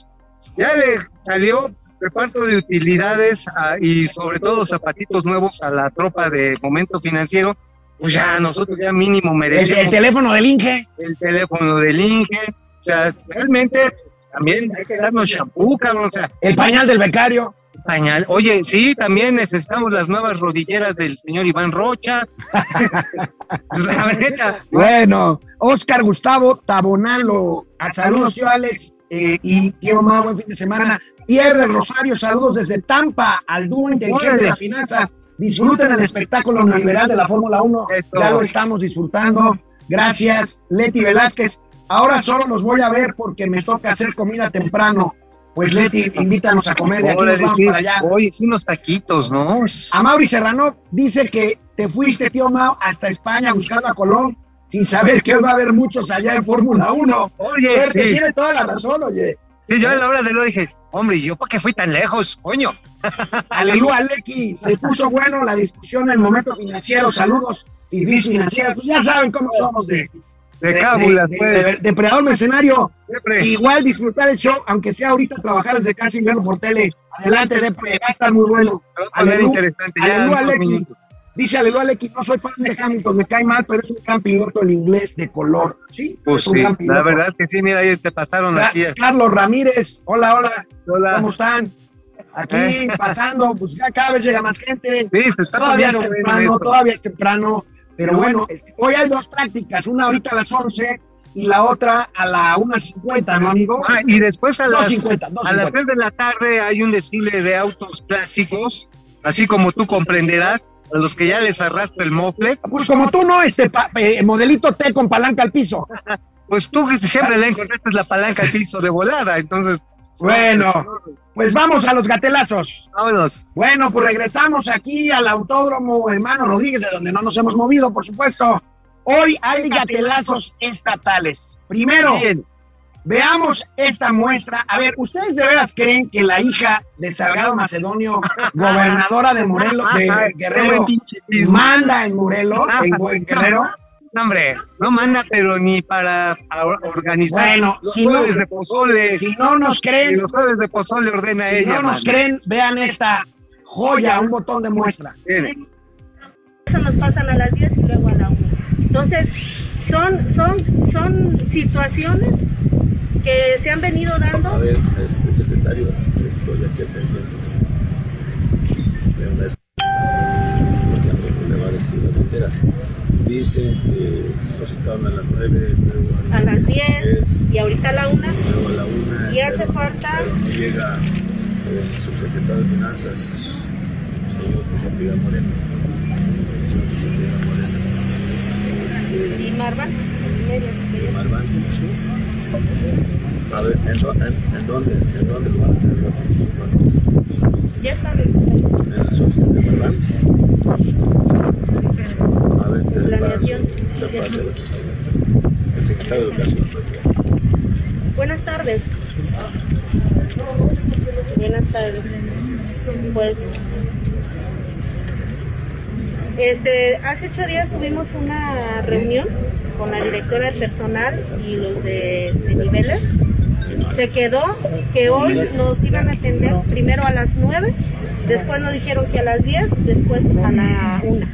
ya le salió reparto de utilidades ah, y sobre todo zapatitos nuevos a la tropa de momento financiero, pues ya nosotros ya mínimo merecemos. El, teléfono del Inge. El teléfono del Inge. O sea, realmente también hay que darnos champú, cabrón. O sea, el pañal del becario. Pañal. Oye, sí, también necesitamos las nuevas rodilleras del señor Iván Rocha. bueno, Oscar Gustavo Tabonalo. Saludos, yo, Alex. Eh, y tío Mau, buen fin de semana. Pierde Rosario, saludos desde Tampa al dúo inteligente de las finanzas. Disfruten el espectáculo neoliberal de la Fórmula 1. Ya lo estamos disfrutando. Gracias, Leti Velázquez. Ahora solo los voy a ver porque me toca hacer comida temprano. Pues Leti, invítanos a comer de aquí nos vamos para allá. Hoy unos taquitos, ¿no? A Mauri Serrano dice que te fuiste, tío Mau, hasta España buscando a Colón sin saber que va a haber muchos allá en Fórmula 1. Oye, tiene toda la razón, oye. Sí, yo a la hora de lo dije, hombre, ¿yo por qué fui tan lejos, coño? Aleluya, Aleki, se puso bueno la discusión en el momento financiero. Saludos, fifís financieros. Pues ya saben cómo somos de, de, cábulas, pues. depredador mercenario. Igual disfrutar el show, aunque sea ahorita trabajar desde casa y verlo por tele. Adelante, Depre, va a estar muy bueno. Aleluya, interesante. Aleluya, Aleki. Dice Aleluya Alequi, no soy fan de Hamilton, me cae mal, pero es un gran piloto el inglés de color. Sí, pues sí, la verdad que sí, mira, ahí te pasaron aquí. Carlos Ramírez, hola, hola, hola. ¿Cómo están? Aquí pasando, pues cada vez llega más gente. Sí, se está todavía es temprano, todavía es temprano, pero bueno, este, hoy hay dos prácticas, una ahorita a las 11 y la otra a la 1.50, ¿no, amigo? Ah, y después a las, a las 3 de la tarde hay un desfile de autos clásicos así como tú comprenderás, a los que ya les arrastra el mofle. Pues como tú no, este eh, modelito T con palanca al piso. pues tú siempre le encontraste la palanca al piso de volada, entonces bueno, pues vamos a los gatelazos. Vámonos. Bueno, pues regresamos aquí al autódromo Hermano Rodríguez, de donde no nos hemos movido, por supuesto. Hoy hay gatelazos estatales. Primero, veamos esta muestra. A ver, ¿ustedes de veras creen que la hija de Salgado Macedonio, gobernadora de Morelos, de Guerrero, manda en Morelos, en Guerrero? No, hombre, no manda, pero ni para organizar bueno, los si no, de pozole. Si no nos creen, los jueves de pozole ordena ella. Si no nos creen, vean esta joya, un botón de muestra. Eso nos pasan a las 10 y luego a la 1. Entonces, son, son, son situaciones que se han venido dando. A ver, este secretario, estoy aquí atendiendo. Una porque a me va a decir las enteras dicen que nos citaron a las 9, luego a, las 10, y ahorita a la 1. Luego a la 1. Y hace falta. llega el subsecretario de Finanzas, señor José Pida Moreno. Moreno. Este, ¿Y Marvan? ¿Y Marvan? A ver, ¿en, en, en, dónde, ¿en dónde lo van a tener? Ya está. ¿En la subsecretaría de Marvan? planeación. El secretario de Educación. Buenas tardes. Buenas tardes. Pues, este, hace ocho días tuvimos una reunión con la directora de personal y los de, de niveles. Se quedó que hoy nos iban a atender primero a las nueve, después nos dijeron que a las diez, después a la una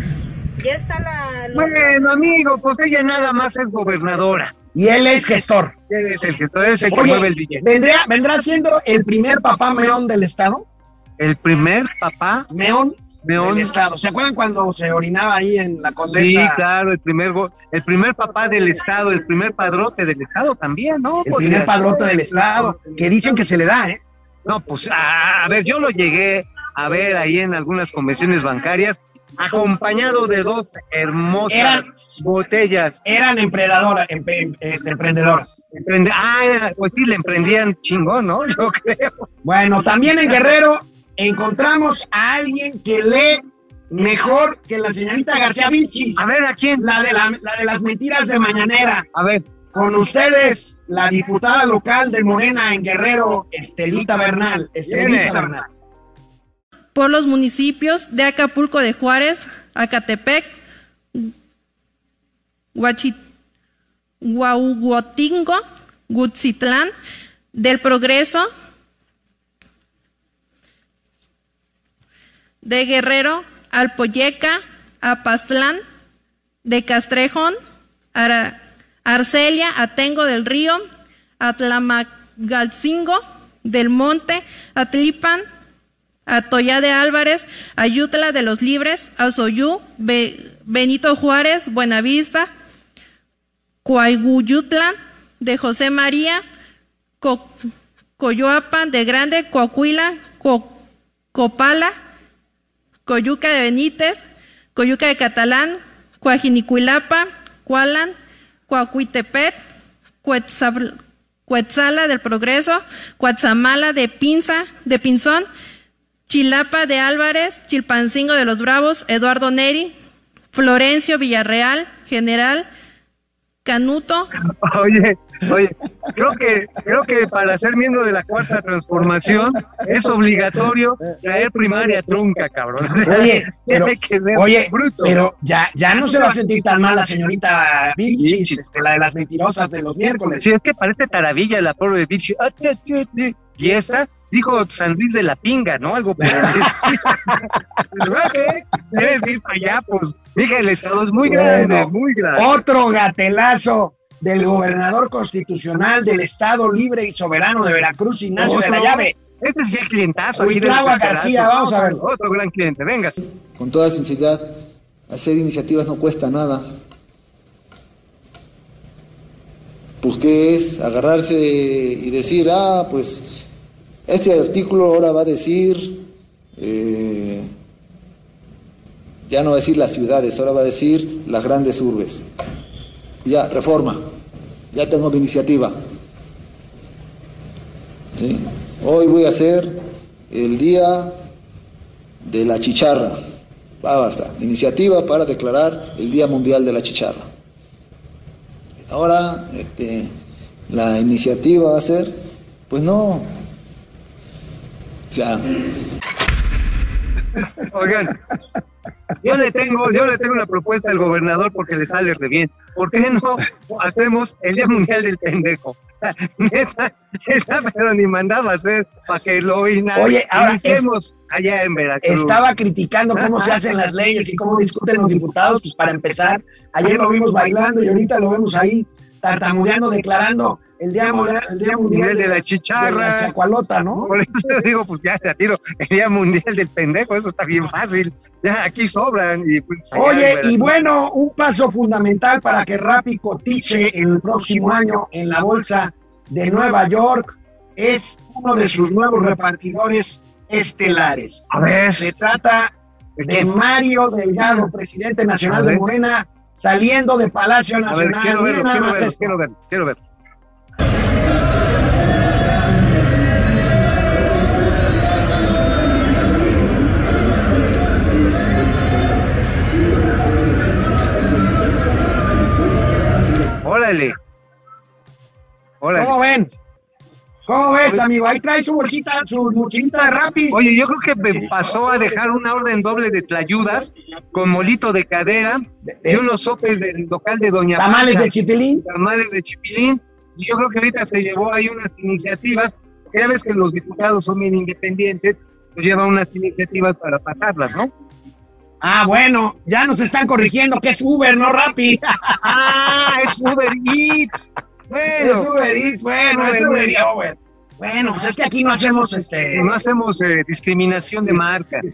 ya está la, Bueno, amigo, pues ella nada más es gobernadora. Y él es gestor. Él es el gestor, es el que mueve el billete. ¿vendrá, ¿Vendrá siendo el primer papá meón del Estado? ¿El primer papá? Meón Meón. Del Estado. ¿Se acuerdan cuando se orinaba ahí en la condesa? Sí, claro, el primer, el primer papá del Estado, el primer padrote del Estado también, ¿no? El primer padrote del Estado, que dicen que se le da, ¿eh? No, pues, a, a ver, yo lo llegué a ver ahí en algunas convenciones bancarias acompañado de dos hermosas botellas. Eran emprendedoras, este, emprendedoras. ah, pues sí, le emprendían chingón, ¿no? Yo creo. Bueno, también en Guerrero encontramos a alguien que lee mejor que la señorita García Vinchis. A ver, ¿a quién? La de, la, de las mentiras de Mañanera. A ver. Con ustedes, la diputada local de Morena en Guerrero, Estelita Bernal. Estelita Bernal por los municipios de Acapulco de Juárez, Acatepec, Huahuotingo, Gutzitlán, del Progreso, de Guerrero, Alpoyeca, Apastlán, de Castrejón, Arcelia, Atengo del Río, Atlamagalcingo, del Monte, Atlipan, Atoya de Álvarez, Ayutla de los Libres, Azoyú, Benito Juárez, Buenavista, Coayguyutla de José María, Coyoapan de Grande, Coahuila, Copala, Coyuca de Benítez, Coyuca de Catalán, Coajinicuilapa, Cualan, Coacuitepet, Cuetzala del Progreso, Cuatzamala de Pinza, de Pinzón, Chilapa de Álvarez, Chilpancingo de los Bravos, Eduardo Neri, Florencio Villarreal, General Canuto. Oye, oye, creo que, creo que para ser miembro de la cuarta transformación es obligatorio traer primaria trunca, cabrón. Oye, pero, oye, pero ya, ya no se va a sentir tan mal la señorita Vilchis, este, la de las mentirosas de los miércoles. Sí, es que parece taravilla la pobre Vilchis. Ah, y esa dijo San Luis de la Pinga, ¿no? Algo por Debes ir para allá, pues. Fíjate, el estado es muy grande, muy grande. Otro gatelazo del gobernador constitucional del Estado Libre y Soberano de Veracruz, Ignacio de la Llave. Este sí es clientazo. Huitlagua García, vamos a verlo. Otro gran cliente, vengas. Con toda sinceridad, hacer iniciativas no cuesta nada. Pues qué es agarrarse y decir, ah, pues este artículo ahora va a decir eh, Ya no va a decir las ciudades, ahora va a decir las grandes urbes. Ya, reforma. Ya tengo mi iniciativa. Hoy voy a hacer el día de la chicharra. Va, basta. Iniciativa para declarar el Día Mundial de la Chicharra. Ahora, este, la iniciativa va a ser, pues no. Oigan, yo le tengo, yo le tengo una propuesta al gobernador porque le sale re bien. ¿Por qué no hacemos el Día Mundial del Pendejo? Neta, pero ni mandaba hacer para que lo ina- Oye, ahora, iniciemos allá en Veracruz. Estaba criticando cómo se hacen las leyes y cómo discuten los diputados, pues para empezar, ayer lo vimos bailando y ahorita lo vemos ahí tartamudeando, declarando el Día, Mundial- el día mundial de la chicharra. de la chacualota, ¿no? Por eso yo digo, pues ya te tiro el Día Mundial del Pendejo, eso está bien fácil. Ya aquí sobran. Y, pues, en Oye, y bueno, un paso fundamental para que Rappi cotice el próximo año en la bolsa de Nueva York es uno de sus nuevos repartidores estelares. A ver. Se trata de Mario Delgado, presidente nacional de. Morena, saliendo de Palacio A ver, Nacional. quiero verlo, quiero verlo, quiero verlo, quiero verlo. Órale. Órale. ¿Cómo ven? ¿Cómo ves, amigo? Ahí trae su bolsita, su mochilita de Rappi. Oye, yo creo que me pasó a dejar una orden doble de tlayudas con molito de cadera y unos sopes del local de Doña Tamales de chipilín. Tamales de chipilín. Y yo creo que ahorita se llevó ahí unas iniciativas. Ya ves que los diputados son bien independientes, pues lleva unas iniciativas para pasarlas, ¿no? Ah, bueno, ya nos están corrigiendo que es Uber, no Rappi. Ah, es Uber Eats. Bueno, es Uber Eats, bueno, es Uber Eats. Uber. Bueno, pues es que aquí no hacemos este. No hacemos eh, discriminación de.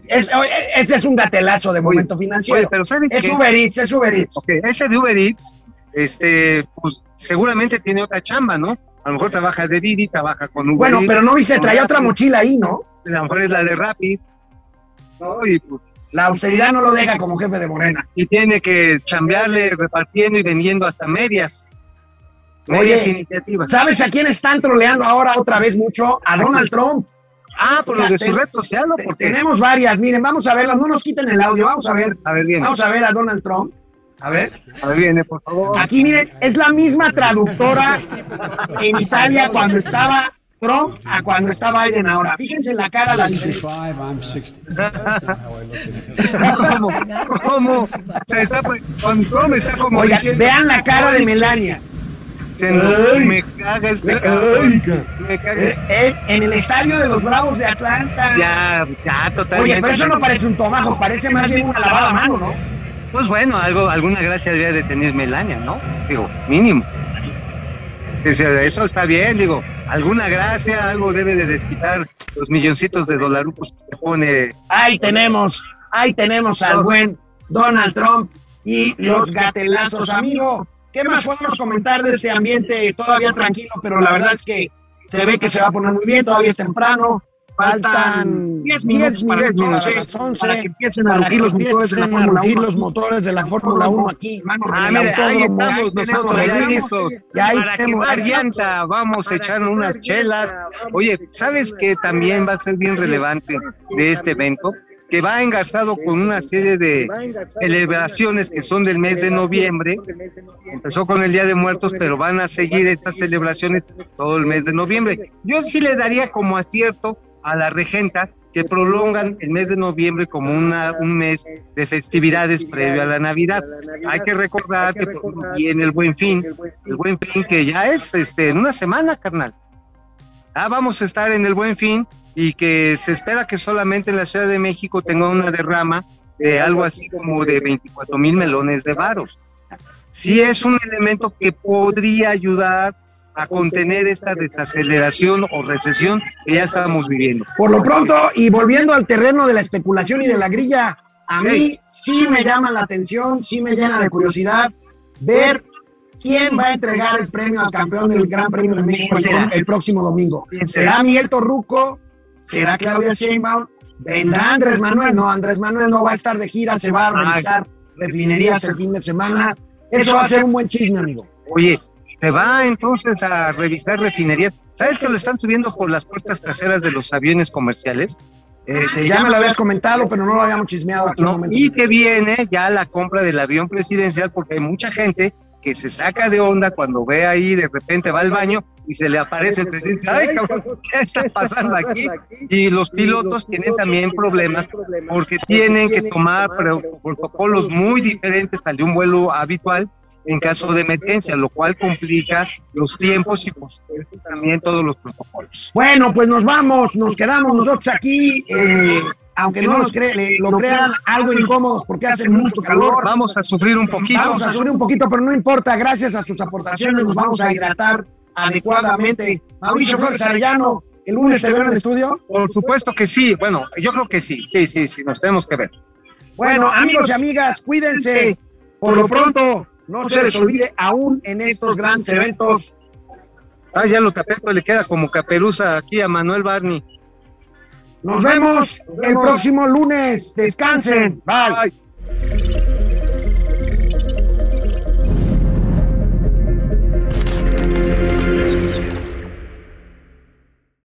Es- oye, ese es un gatelazo de momento financiero. Oye, pero ¿sabes es qué? Uber Eats, es Uber Eats. Ok, ese de Uber Eats, este, pues seguramente tiene otra chamba, ¿no? A lo mejor trabaja de Didi, trabaja con Uber Bueno, Eats, pero no con traía otra mochila ahí, ¿no? A lo mejor es la de Rappi, ¿no? Y, pues, La austeridad no lo deja como jefe de Morena. y tiene que chambearle repartiendo y vendiendo hasta medias. Medias Oye, iniciativas. ¿sabes a quién están troleando ahora otra vez mucho? A Donald Trump. Ah, por lo de su red social, ¿o por qué? Tenemos varias, miren, vamos a verlas, no nos quiten el audio, vamos a ver. A ver, viene. Vamos a ver a Donald Trump. A ver. A ver, viene, por favor. Aquí miren, es la misma traductora en Italia cuando estaba Trump a cuando está Biden ahora. Fíjense en la cara la diferencia. ¿Cómo? ¿Cómo? Se está, con Trump está como Oiga, diciendo- vean la cara de Melania. Ay. me caga este cabrón. ca- Me caga. Eh, eh, en el estadio de los Bravos de Atlanta. Ya, ya, totalmente. Oye, pero eso no parece un tomajo, parece más bien una lavada a mano, ¿no? Pues bueno, algo, alguna gracia debe de tener Melania, ¿no? Digo, mínimo. Dice, Eso está bien, digo, alguna gracia, algo debe de desquitar los milloncitos de dolarucos que se pone. Ahí tenemos, ahí tenemos al buen Donald Trump y los gatelazos, amigo. ¿Qué más podemos comentar de este ambiente todavía tranquilo? Pero la verdad es que se ve que se va a poner muy bien, todavía es temprano. Faltan 10 minutos las para 11, las 11, para que empiecen a rugir que los motores de la rugir 1. los motores de la Fórmula 1 aquí. Ah, mire, ahí estamos nosotros listos. Para quemar llanta, vamos a echar unas chelas. Oye, ¿sabes qué también va a ser bien relevante de este evento? Que va engarzado con una serie de celebraciones que son del mes de noviembre. Empezó con el Día de Muertos, pero van a seguir estas celebraciones todo el mes de noviembre. Yo sí le daría como acierto a la regenta que prolongan el mes de noviembre como una, un mes de festividades previo a la Navidad. Hay que recordar que viene el Buen Fin, el Buen Fin que ya es este en una semana, carnal. Ah, vamos a estar en el Buen Fin y que se espera que solamente en la Ciudad de México tenga una derrama de algo así como de 24 mil melones de varos. Sí es un elemento que podría ayudar a contener esta desaceleración o recesión que ya estamos viviendo. Por lo pronto, y volviendo al terreno de la especulación y de la grilla, a mí sí me llama la atención, sí me llena de curiosidad ver quién va a entregar el premio al campeón del Gran Premio de México el, el próximo domingo. ¿Será Miguel Torruco? ¿Será Claudia Sheinbaum? vendrá Andrés Manuel. No, Andrés Manuel no va a estar de gira, se va a revisar refinerías el fin de semana. Eso va a ser un buen chisme, amigo. Oye, se va entonces a revisar refinerías. ¿Sabes que lo están subiendo por las puertas traseras de los aviones comerciales? Este, ya me lo habías comentado, pero no lo habíamos chismeado aquí. No, y que viene ya la compra del avión presidencial, porque hay mucha gente que se saca de onda cuando ve ahí, de repente va al baño y se le aparece el presidente. Ay, cabrón, ¿qué está pasando aquí? Y los pilotos tienen también problemas porque tienen que tomar protocolos muy diferentes al de un vuelo habitual en caso de emergencia, lo cual complica los tiempos y también todos los protocolos. Bueno, pues nos vamos, nos quedamos nosotros aquí. Eh, aunque no nos cree, lo crean algo incómodos porque hace mucho calor. Vamos a sufrir un poquito. Vamos a sufrir un poquito, pero no importa, gracias a sus aportaciones nos vamos a hidratar adecuadamente. Mauricio Flores Arellano, ¿el lunes te veo en el estudio? Por supuesto que sí, bueno, yo creo que sí, sí, sí, sí, nos tenemos que ver. Bueno, amigos y amigas, cuídense. Por lo pronto, no se les olvide aún en estos grandes eventos. Ah, ya lo pues le queda como caperuza aquí a Manuel Barney. Nos vemos el próximo lunes. Descansen. Bye.